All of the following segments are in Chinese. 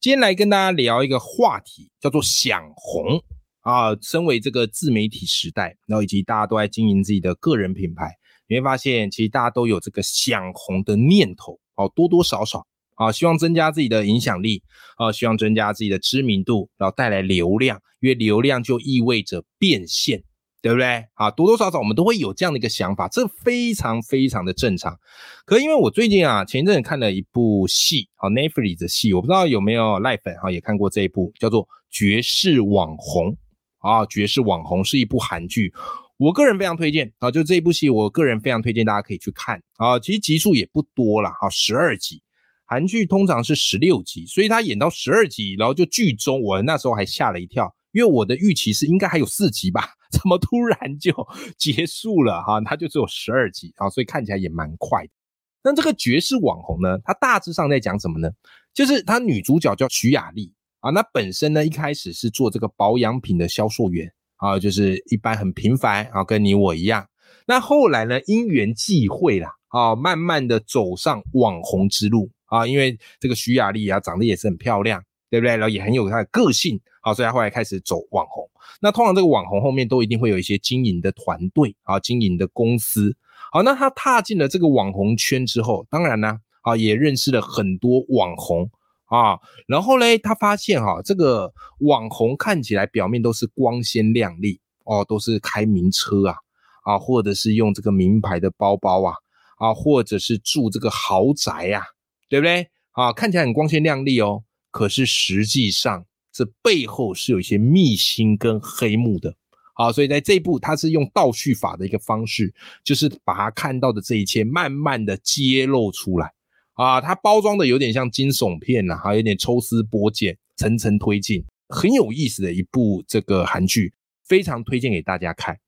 今天来跟大家聊一个话题，叫做想红啊。身为这个自媒体时代，然后以及大家都在经营自己的个人品牌，你会发现，其实大家都有这个想红的念头哦，多多少少啊，希望增加自己的影响力啊，希望增加自己的知名度，然后带来流量，因为流量就意味着变现。对不对？啊，多多少少我们都会有这样的一个想法，这非常非常的正常。可因为我最近啊，前一阵子看了一部戏，啊 Netflix 的戏，我不知道有没有赖粉哈也看过这一部，叫做《绝世网红》啊，《绝世网红》是一部韩剧，我个人非常推荐啊，就这一部戏，我个人非常推荐大家可以去看啊。其实集数也不多了，啊，十二集，韩剧通常是十六集，所以他演到十二集，然后就剧中，我那时候还吓了一跳。因为我的预期是应该还有四集吧，怎么突然就结束了哈？它就只有十二集啊，所以看起来也蛮快的。那这个绝世网红呢，它大致上在讲什么呢？就是它女主角叫徐雅丽啊，那本身呢一开始是做这个保养品的销售员啊，就是一般很平凡啊，跟你我一样。那后来呢，因缘际会啦啊，慢慢的走上网红之路啊，因为这个徐雅丽啊，长得也是很漂亮。对不对？然后也很有他的个性，好，所以他后来开始走网红。那通常这个网红后面都一定会有一些经营的团队啊，经营的公司。好，那他踏进了这个网红圈之后，当然呢，啊，也认识了很多网红啊。然后嘞，他发现哈，这个网红看起来表面都是光鲜亮丽哦，都是开名车啊，啊，或者是用这个名牌的包包啊，啊，或者是住这个豪宅呀，对不对？啊，看起来很光鲜亮丽哦。可是实际上，这背后是有一些秘辛跟黑幕的。好，所以在这一步，它是用倒叙法的一个方式，就是把他看到的这一切慢慢的揭露出来。啊，它包装的有点像惊悚片呐，还有点抽丝剥茧，层层推进，很有意思的一部这个韩剧，非常推荐给大家看。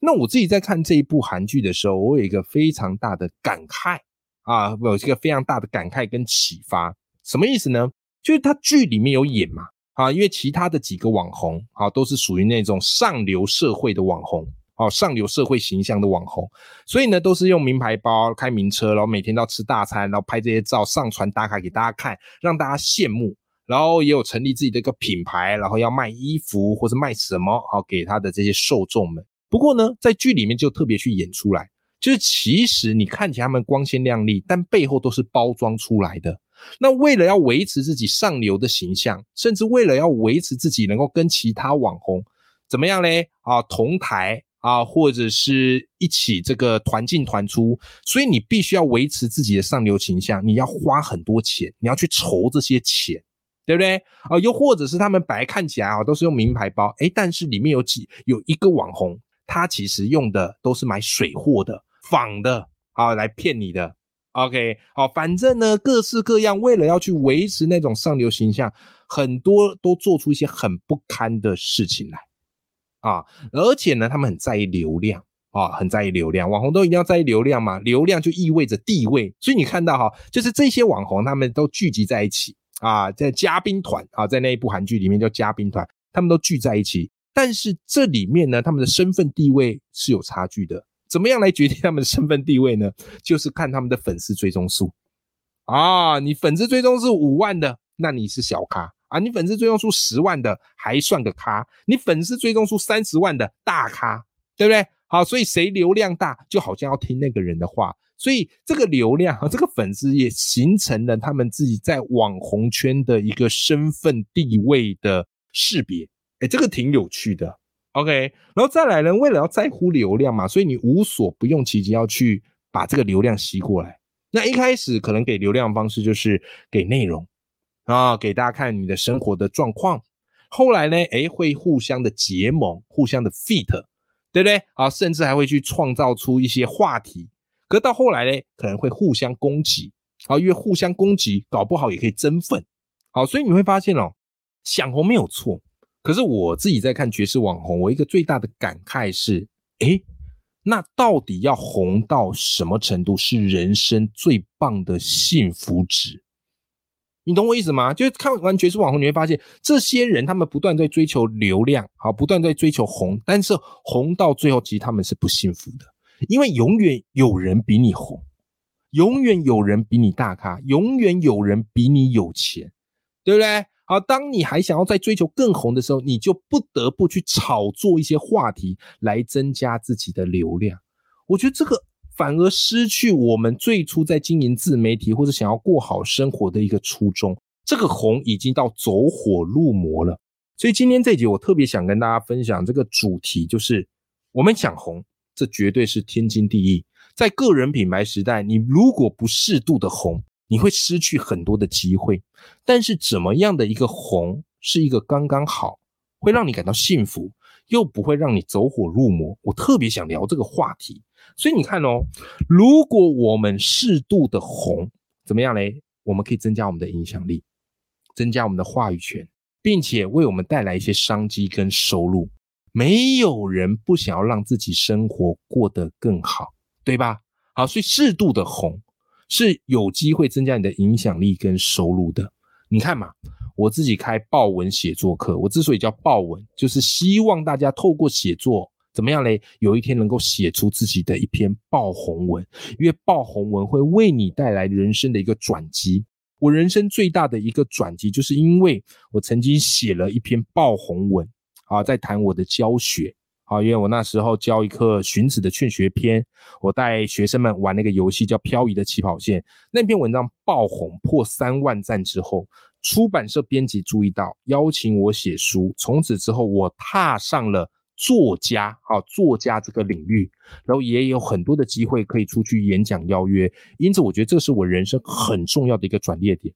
那我自己在看这一部韩剧的时候，我有一个非常大的感慨啊，有一个非常大的感慨跟启发。什么意思呢？就是他剧里面有演嘛，啊，因为其他的几个网红啊，都是属于那种上流社会的网红，哦，上流社会形象的网红，所以呢，都是用名牌包、开名车，然后每天都要吃大餐，然后拍这些照上传打卡给大家看，让大家羡慕，然后也有成立自己的一个品牌，然后要卖衣服或者卖什么，好给他的这些受众们。不过呢，在剧里面就特别去演出来，就是其实你看起来他们光鲜亮丽，但背后都是包装出来的。那为了要维持自己上流的形象，甚至为了要维持自己能够跟其他网红怎么样嘞？啊，同台啊，或者是一起这个团进团出，所以你必须要维持自己的上流形象，你要花很多钱，你要去筹这些钱，对不对？啊，又或者是他们白看起来啊都是用名牌包，诶，但是里面有几有一个网红，他其实用的都是买水货的、仿的啊，来骗你的。OK，好，反正呢，各式各样，为了要去维持那种上流形象，很多都做出一些很不堪的事情来啊！而且呢，他们很在意流量啊，很在意流量。网红都一定要在意流量嘛，流量就意味着地位。所以你看到哈，就是这些网红他们都聚集在一起啊，在嘉宾团啊，在那一部韩剧里面叫嘉宾团，他们都聚在一起。但是这里面呢，他们的身份地位是有差距的。怎么样来决定他们的身份地位呢？就是看他们的粉丝追踪数啊！你粉丝追踪是五万的，那你是小咖啊！你粉丝追踪数十万的还算个咖，你粉丝追踪数三十万的大咖，对不对？好，所以谁流量大，就好像要听那个人的话。所以这个流量和 这个粉丝也形成了他们自己在网红圈的一个身份地位的识别。哎，这个挺有趣的。OK，然后再来呢，为了要在乎流量嘛，所以你无所不用其极要去把这个流量吸过来。那一开始可能给流量方式就是给内容啊，给大家看你的生活的状况。后来呢，诶，会互相的结盟，互相的 fit，对不对？啊，甚至还会去创造出一些话题。可到后来呢，可能会互相攻击啊，因为互相攻击，搞不好也可以增粉。好，所以你会发现哦，想红没有错。可是我自己在看爵士网红，我一个最大的感慨是，诶，那到底要红到什么程度是人生最棒的幸福值？你懂我意思吗？就是看完爵士网红，你会发现这些人他们不断在追求流量，好，不断在追求红，但是红到最后，其实他们是不幸福的，因为永远有人比你红，永远有人比你大咖，永远有人比你有钱，对不对？而，当你还想要再追求更红的时候，你就不得不去炒作一些话题来增加自己的流量。我觉得这个。反而失去我们最初在经营自媒体或者想要过好生活的一个初衷。这个红已经到走火入魔了，所以今天这集我特别想跟大家分享这个主题，就是我们想红，这绝对是天经地义。在个人品牌时代，你如果不适度的红，你会失去很多的机会。但是怎么样的一个红是一个刚刚好，会让你感到幸福，又不会让你走火入魔？我特别想聊这个话题。所以你看哦，如果我们适度的红，怎么样嘞？我们可以增加我们的影响力，增加我们的话语权，并且为我们带来一些商机跟收入。没有人不想要让自己生活过得更好，对吧？好，所以适度的红是有机会增加你的影响力跟收入的。你看嘛，我自己开报文写作课，我之所以叫报文，就是希望大家透过写作。怎么样嘞？有一天能够写出自己的一篇爆红文，因为爆红文会为你带来人生的一个转机。我人生最大的一个转机，就是因为我曾经写了一篇爆红文啊，在谈我的教学啊，因为我那时候教一课荀子的劝学篇，我带学生们玩那个游戏叫漂移的起跑线，那篇文章爆红破三万赞之后，出版社编辑注意到，邀请我写书，从此之后我踏上了。作家啊，作家这个领域，然后也有很多的机会可以出去演讲邀约，因此我觉得这是我人生很重要的一个转捩点。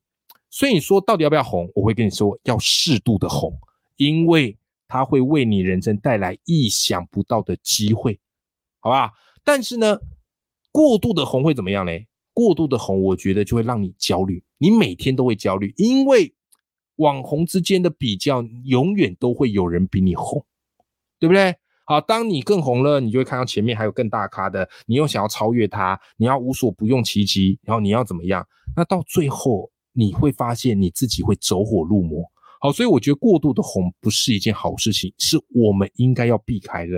所以你说到底要不要红？我会跟你说要适度的红，因为它会为你人生带来意想不到的机会，好吧？但是呢，过度的红会怎么样嘞？过度的红，我觉得就会让你焦虑，你每天都会焦虑，因为网红之间的比较，永远都会有人比你红。对不对？好，当你更红了，你就会看到前面还有更大咖的，你又想要超越他，你要无所不用其极，然后你要怎么样？那到最后你会发现你自己会走火入魔。好，所以我觉得过度的红不是一件好事情，是我们应该要避开的。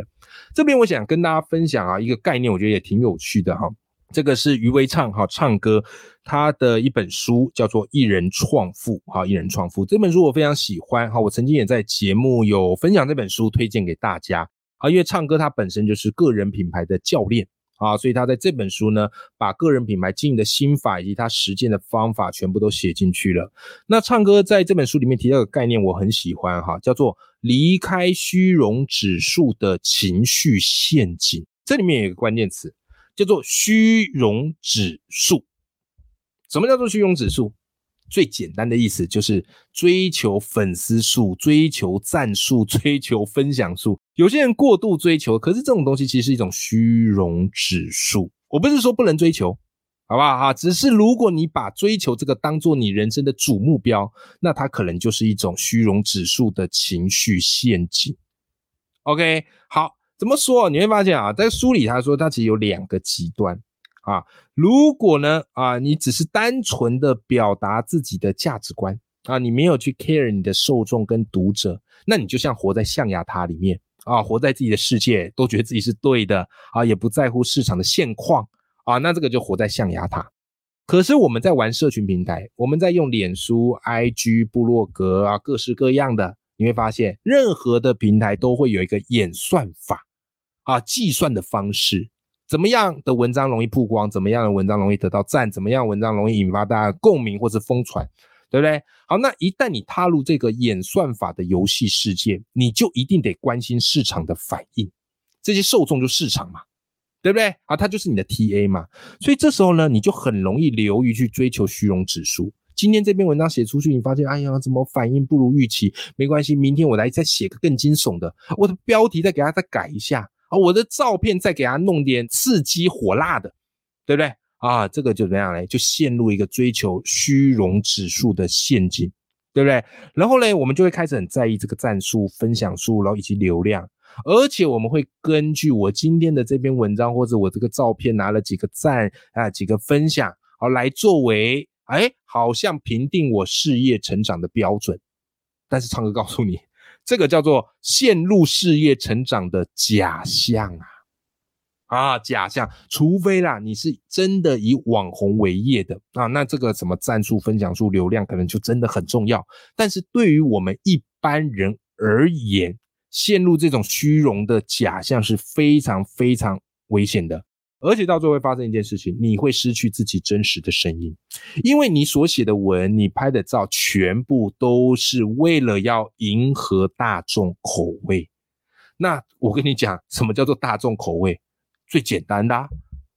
这边我想跟大家分享啊一个概念，我觉得也挺有趣的哈。这个是余威畅哈唱歌他的一本书叫做《一人创富》哈，《一人创富》这本书我非常喜欢哈，我曾经也在节目有分享这本书，推荐给大家啊。因为唱歌他本身就是个人品牌的教练啊，所以他在这本书呢，把个人品牌经营的心法以及他实践的方法全部都写进去了。那唱歌在这本书里面提到的概念我很喜欢哈，叫做离开虚荣指数的情绪陷阱。这里面有一个关键词。叫做虚荣指数。什么叫做虚荣指数？最简单的意思就是追求粉丝数、追求赞数、追求分享数。有些人过度追求，可是这种东西其实是一种虚荣指数。我不是说不能追求，好不好哈？只是如果你把追求这个当做你人生的主目标，那它可能就是一种虚荣指数的情绪陷阱。OK，好。怎么说？你会发现啊，在书里他说，他其实有两个极端啊。如果呢啊，你只是单纯的表达自己的价值观啊，你没有去 care 你的受众跟读者，那你就像活在象牙塔里面啊，活在自己的世界，都觉得自己是对的啊，也不在乎市场的现况啊，那这个就活在象牙塔。可是我们在玩社群平台，我们在用脸书、IG、部落格啊，各式各样的，你会发现，任何的平台都会有一个演算法。啊，计算的方式怎么样的文章容易曝光？怎么样的文章容易得到赞？怎么样文章容易引发大家共鸣或是疯传？对不对？好，那一旦你踏入这个演算法的游戏世界，你就一定得关心市场的反应。这些受众就市场嘛，对不对？啊，它就是你的 TA 嘛。所以这时候呢，你就很容易流于去追求虚荣指数。今天这篇文章写出去，你发现，哎呀，怎么反应不如预期？没关系，明天我来再写个更惊悚的，我的标题再给他再改一下。啊，我的照片再给他弄点刺激火辣的，对不对？啊，这个就怎么样嘞？就陷入一个追求虚荣指数的陷阱，对不对？然后呢，我们就会开始很在意这个赞数、分享数，然后以及流量，而且我们会根据我今天的这篇文章或者我这个照片拿了几个赞啊、几个分享，好来作为哎，好像评定我事业成长的标准。但是唱歌告诉你，这个叫做陷入事业成长的假象啊。啊，假象，除非啦，你是真的以网红为业的啊，那这个什么赞数、分享数、流量可能就真的很重要。但是对于我们一般人而言，陷入这种虚荣的假象是非常非常危险的，而且到最后会发生一件事情，你会失去自己真实的声音，因为你所写的文、你拍的照，全部都是为了要迎合大众口味。那我跟你讲，什么叫做大众口味？最简单的，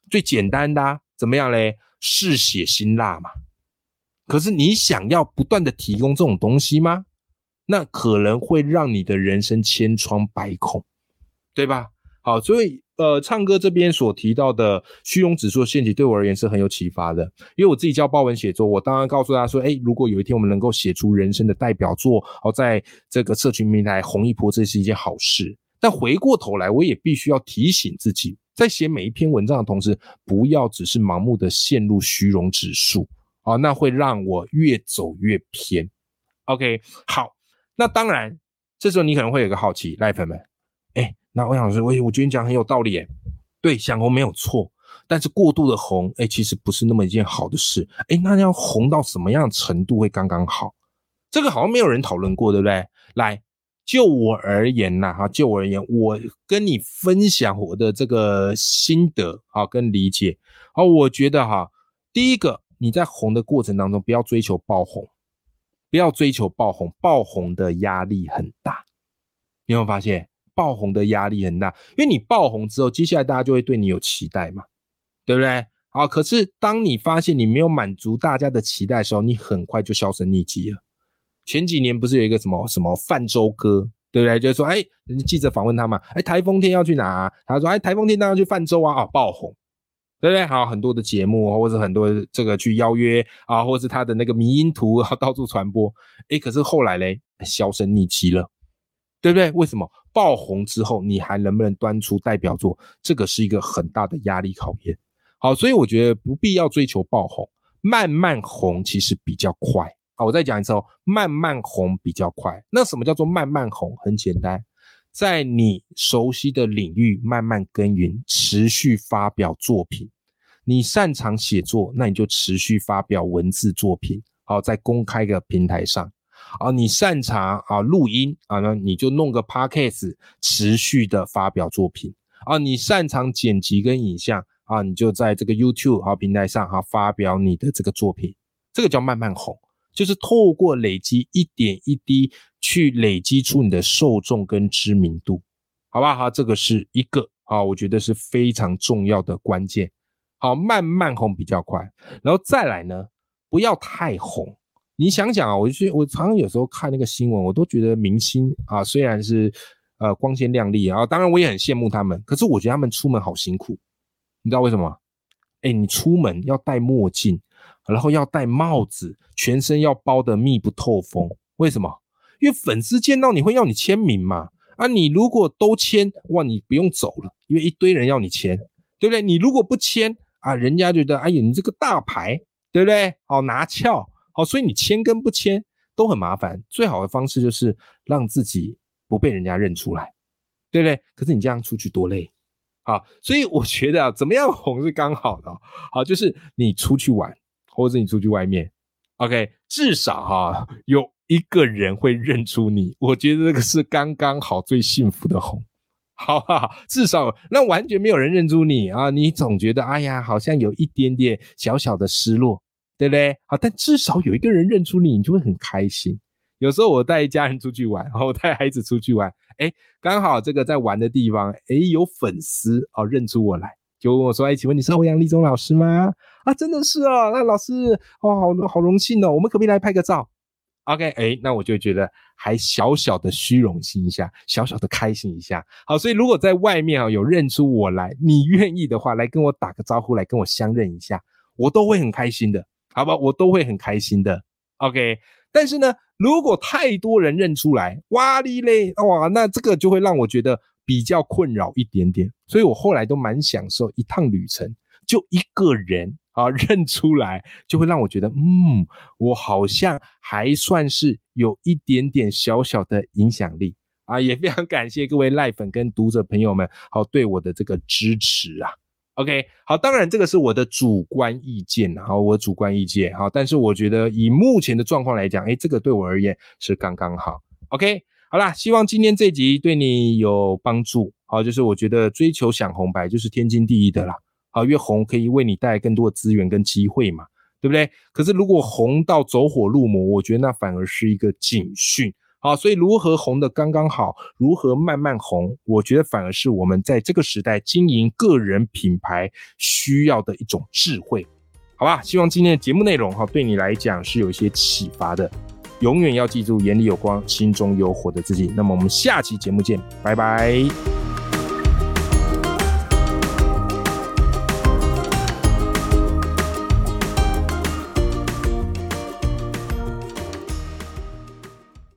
最简单的，怎么样嘞？嗜血辛辣嘛。可是你想要不断的提供这种东西吗？那可能会让你的人生千疮百孔，对吧？好，所以呃，唱歌这边所提到的虚荣指数陷阱，对我而言是很有启发的。因为我自己教报文写作，我当然告诉大家说，哎，如果有一天我们能够写出人生的代表作，好，在这个社群平台红一波，这是一件好事。但回过头来，我也必须要提醒自己。在写每一篇文章的同时，不要只是盲目的陷入虚荣指数啊，那会让我越走越偏。OK，好，那当然，这时候你可能会有个好奇，赖粉们，那欧阳老师，我我觉得你讲很有道理，哎，对，想红没有错，但是过度的红，哎，其实不是那么一件好的事，哎，那要红到什么样程度会刚刚好？这个好像没有人讨论过，对不对？来。就我而言呐，哈，就我而言，我跟你分享我的这个心得啊，跟理解啊，我觉得哈，第一个，你在红的过程当中，不要追求爆红，不要追求爆红，爆红的压力很大。有没有发现，爆红的压力很大？因为你爆红之后，接下来大家就会对你有期待嘛，对不对？好，可是当你发现你没有满足大家的期待的时候，你很快就销声匿迹了。前几年不是有一个什么什么泛舟哥，对不对？就是说，哎，记者访问他嘛，哎，台风天要去哪？他说，哎，台风天当然去泛舟啊，啊，爆红，对不对？好，很多的节目或者很多这个去邀约啊，或者是他的那个迷因图 啊，到处传播，哎，可是后来嘞，销声匿迹了，对不对？为什么爆红之后，你还能不能端出代表作？这个是一个很大的压力考验。好，所以我觉得不必要追求爆红，慢慢红其实比较快。好，我再讲一次哦，慢慢红比较快。那什么叫做慢慢红？很简单，在你熟悉的领域慢慢耕耘，持续发表作品。你擅长写作，那你就持续发表文字作品。好，在公开的平台上。啊，你擅长啊录音啊，那你就弄个 podcast，持续的发表作品。啊，你擅长剪辑跟影像啊，你就在这个 YouTube 好平台上哈发表你的这个作品。这个叫慢慢红。就是透过累积一点一滴去累积出你的受众跟知名度，好不好？这个是一个啊，我觉得是非常重要的关键。好，慢慢红比较快，然后再来呢，不要太红。你想想啊，我就我常常有时候看那个新闻，我都觉得明星啊，虽然是呃光鲜亮丽啊，当然我也很羡慕他们，可是我觉得他们出门好辛苦。你知道为什么？哎，你出门要戴墨镜。然后要戴帽子，全身要包得密不透风。为什么？因为粉丝见到你会要你签名嘛。啊，你如果都签，哇，你不用走了，因为一堆人要你签，对不对？你如果不签啊，人家觉得，哎呀，你这个大牌，对不对？好拿翘，好，所以你签跟不签都很麻烦。最好的方式就是让自己不被人家认出来，对不对？可是你这样出去多累，好，所以我觉得啊，怎么样红是刚好的，好，就是你出去玩。或者你出去外面，OK，至少哈有一个人会认出你，我觉得这个是刚刚好最幸福的红，好不好？至少那完全没有人认出你啊，你总觉得哎呀，好像有一点点小小的失落，对不对？好，但至少有一个人认出你，你就会很开心。有时候我带一家人出去玩，然后带孩子出去玩，哎，刚好这个在玩的地方，哎，有粉丝哦认出我来。就问我说：“哎，请问你是欧阳立中老师吗？”啊，真的是哦，那老师哦，好好荣幸哦，我们可不可以来拍个照？OK，哎，那我就觉得还小小的虚荣心一下，小小的开心一下。好，所以如果在外面啊有认出我来，你愿意的话，来跟我打个招呼，来跟我相认一下，我都会很开心的，好吧？我都会很开心的。OK，但是呢，如果太多人认出来，哇哩嘞，哇，那这个就会让我觉得比较困扰一点点。所以我后来都蛮享受一趟旅程，就一个人啊 认出来，就会让我觉得，嗯，我好像还算是有一点点小小的影响力啊。也非常感谢各位赖粉跟读者朋友们，好对我的这个支持啊。OK，好，当然这个是我的主观意见，好，我主观意见，好，但是我觉得以目前的状况来讲，哎，这个对我而言是刚刚好。OK，好啦，希望今天这集对你有帮助，好，就是我觉得追求想红白就是天经地义的啦，好，越红可以为你带来更多的资源跟机会嘛，对不对？可是如果红到走火入魔，我觉得那反而是一个警讯。好，所以如何红的刚刚好，如何慢慢红，我觉得反而是我们在这个时代经营个人品牌需要的一种智慧，好吧？希望今天的节目内容哈，对你来讲是有一些启发的。永远要记住，眼里有光，心中有火的自己。那么我们下期节目见，拜拜。